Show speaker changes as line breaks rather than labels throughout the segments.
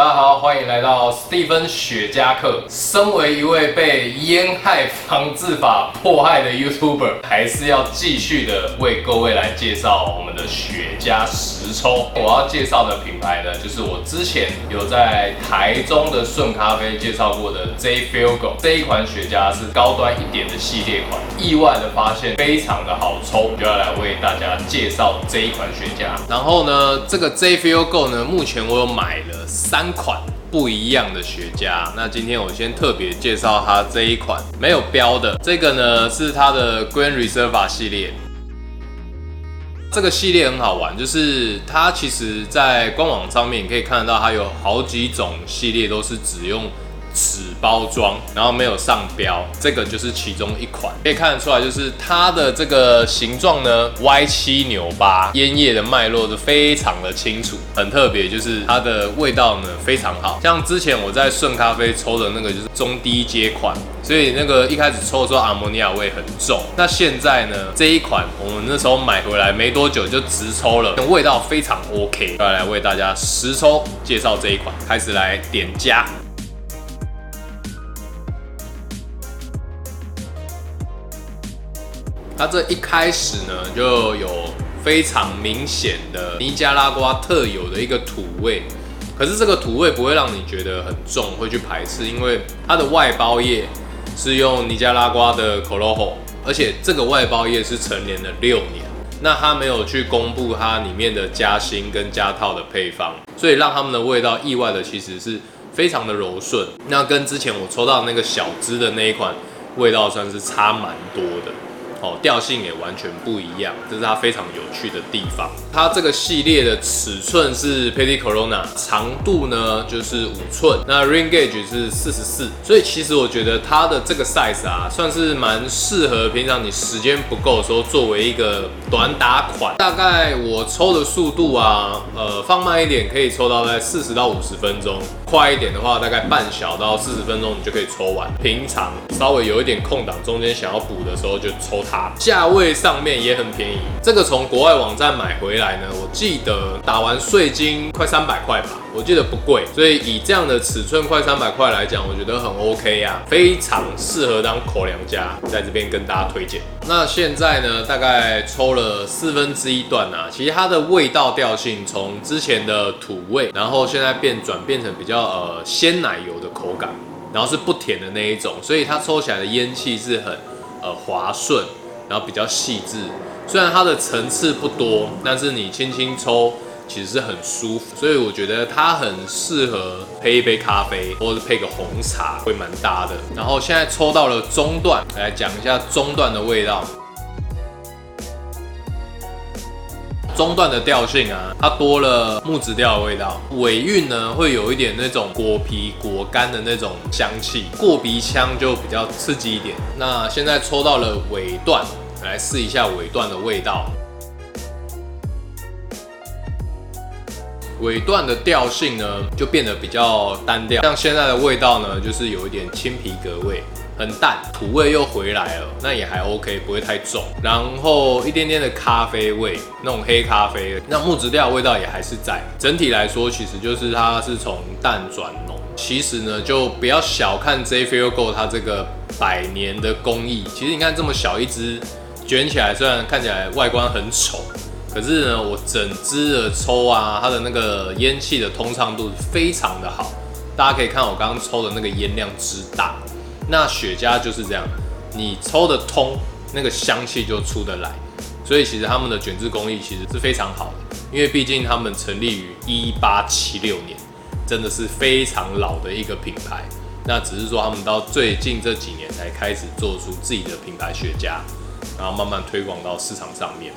大家好，欢迎来到史蒂芬雪茄课。身为一位被烟害防治法迫害的 YouTuber，还是要继续的为各位来介绍我们的雪茄实抽。我要介绍的品牌呢，就是我之前有在台中的顺咖啡介绍过的 J Fuego 这一款雪茄是高端一点的系列款，意外的发现非常的好抽，就要来为大家介绍这一款雪茄。然后呢，这个 J Fuego 呢，目前我有买了三款不一样的雪茄。那今天我先特别介绍它这一款没有标的，这个呢是它的 Grand Reserva 系列。这个系列很好玩，就是它其实在官网上面你可以看得到，它有好几种系列都是只用。纸包装，然后没有上标，这个就是其中一款，可以看得出来，就是它的这个形状呢歪七扭八，烟叶的脉络都非常的清楚，很特别，就是它的味道呢非常好，像之前我在顺咖啡抽的那个就是中低阶款，所以那个一开始抽的时候阿摩尼亚味很重，那现在呢这一款我们那时候买回来没多久就直抽了，味道非常 OK，要来为大家实抽介绍这一款，开始来点加。它这一开始呢，就有非常明显的尼加拉瓜特有的一个土味，可是这个土味不会让你觉得很重，会去排斥，因为它的外包叶是用尼加拉瓜的 Corojo，而且这个外包叶是成年的六年，那它没有去公布它里面的加芯跟加套的配方，所以让它们的味道意外的其实是非常的柔顺，那跟之前我抽到那个小支的那一款味道算是差蛮多的。哦，调性也完全不一样，这是它非常有趣的地方。它这个系列的尺寸是 Petit Corona，长度呢就是五寸，那 Ring Gauge 是四十四，所以其实我觉得它的这个 size 啊，算是蛮适合平常你时间不够的时候，作为一个短打款。大概我抽的速度啊，呃，放慢一点可以抽到在四十到五十分钟，快一点的话大概半小到四十分钟你就可以抽完。平常稍微有一点空档，中间想要补的时候就抽。价位上面也很便宜，这个从国外网站买回来呢，我记得打完税金快三百块吧，我记得不贵，所以以这样的尺寸快三百块来讲，我觉得很 OK 呀，非常适合当口粮家，在这边跟大家推荐。那现在呢，大概抽了四分之一段啊，其实它的味道调性从之前的土味，然后现在变转变成比较呃鲜奶油的口感，然后是不甜的那一种，所以它抽起来的烟气是很呃滑顺。然后比较细致，虽然它的层次不多，但是你轻轻抽其实是很舒服，所以我觉得它很适合配一杯咖啡，或者是配个红茶会蛮搭的。然后现在抽到了中段，来讲一下中段的味道。中段的调性啊，它多了木质调的味道，尾韵呢会有一点那种果皮果干的那种香气，过鼻腔就比较刺激一点。那现在抽到了尾段，来试一下尾段的味道。尾段的调性呢就变得比较单调，像现在的味道呢就是有一点青皮革味。很淡，土味又回来了，那也还 OK，不会太重。然后一点点的咖啡味，那种黑咖啡，那木质调味道也还是在。整体来说，其实就是它是从淡转浓。其实呢，就不要小看 J Feel Go 它这个百年的工艺。其实你看这么小一支，卷起来虽然看起来外观很丑，可是呢，我整支的抽啊，它的那个烟气的通畅度非常的好。大家可以看我刚刚抽的那个烟量之大。那雪茄就是这样，你抽得通，那个香气就出得来，所以其实他们的卷制工艺其实是非常好的，因为毕竟他们成立于一八七六年，真的是非常老的一个品牌。那只是说他们到最近这几年才开始做出自己的品牌雪茄，然后慢慢推广到市场上面。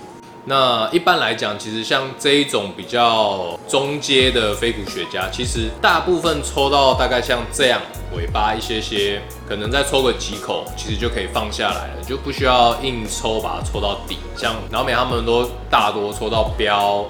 那一般来讲，其实像这一种比较中阶的飞骨雪茄，其实大部分抽到大概像这样尾巴一些些，可能再抽个几口，其实就可以放下来了，就不需要硬抽把它抽到底。像老美他们都大多抽到标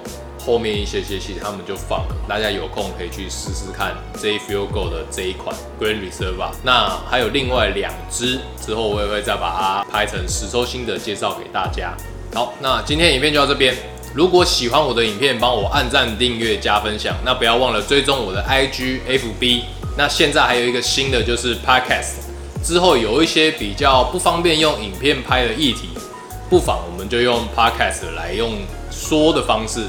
后面一些些，其实他们就放了。大家有空可以去试试看 J Feel Go 的这一款 Green Reserve。那还有另外两支，之后我也会再把它拍成实抽心得介绍给大家。好，那今天影片就到这边。如果喜欢我的影片，帮我按赞、订阅、加分享。那不要忘了追踪我的 IG、FB。那现在还有一个新的就是 Podcast。之后有一些比较不方便用影片拍的议题，不妨我们就用 Podcast 来用说的方式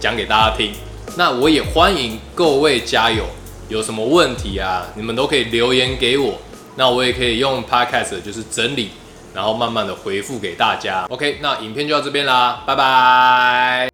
讲给大家听。那我也欢迎各位加油，有什么问题啊，你们都可以留言给我。那我也可以用 Podcast 就是整理，然后慢慢的回复给大家。OK，那影片就到这边啦，拜拜。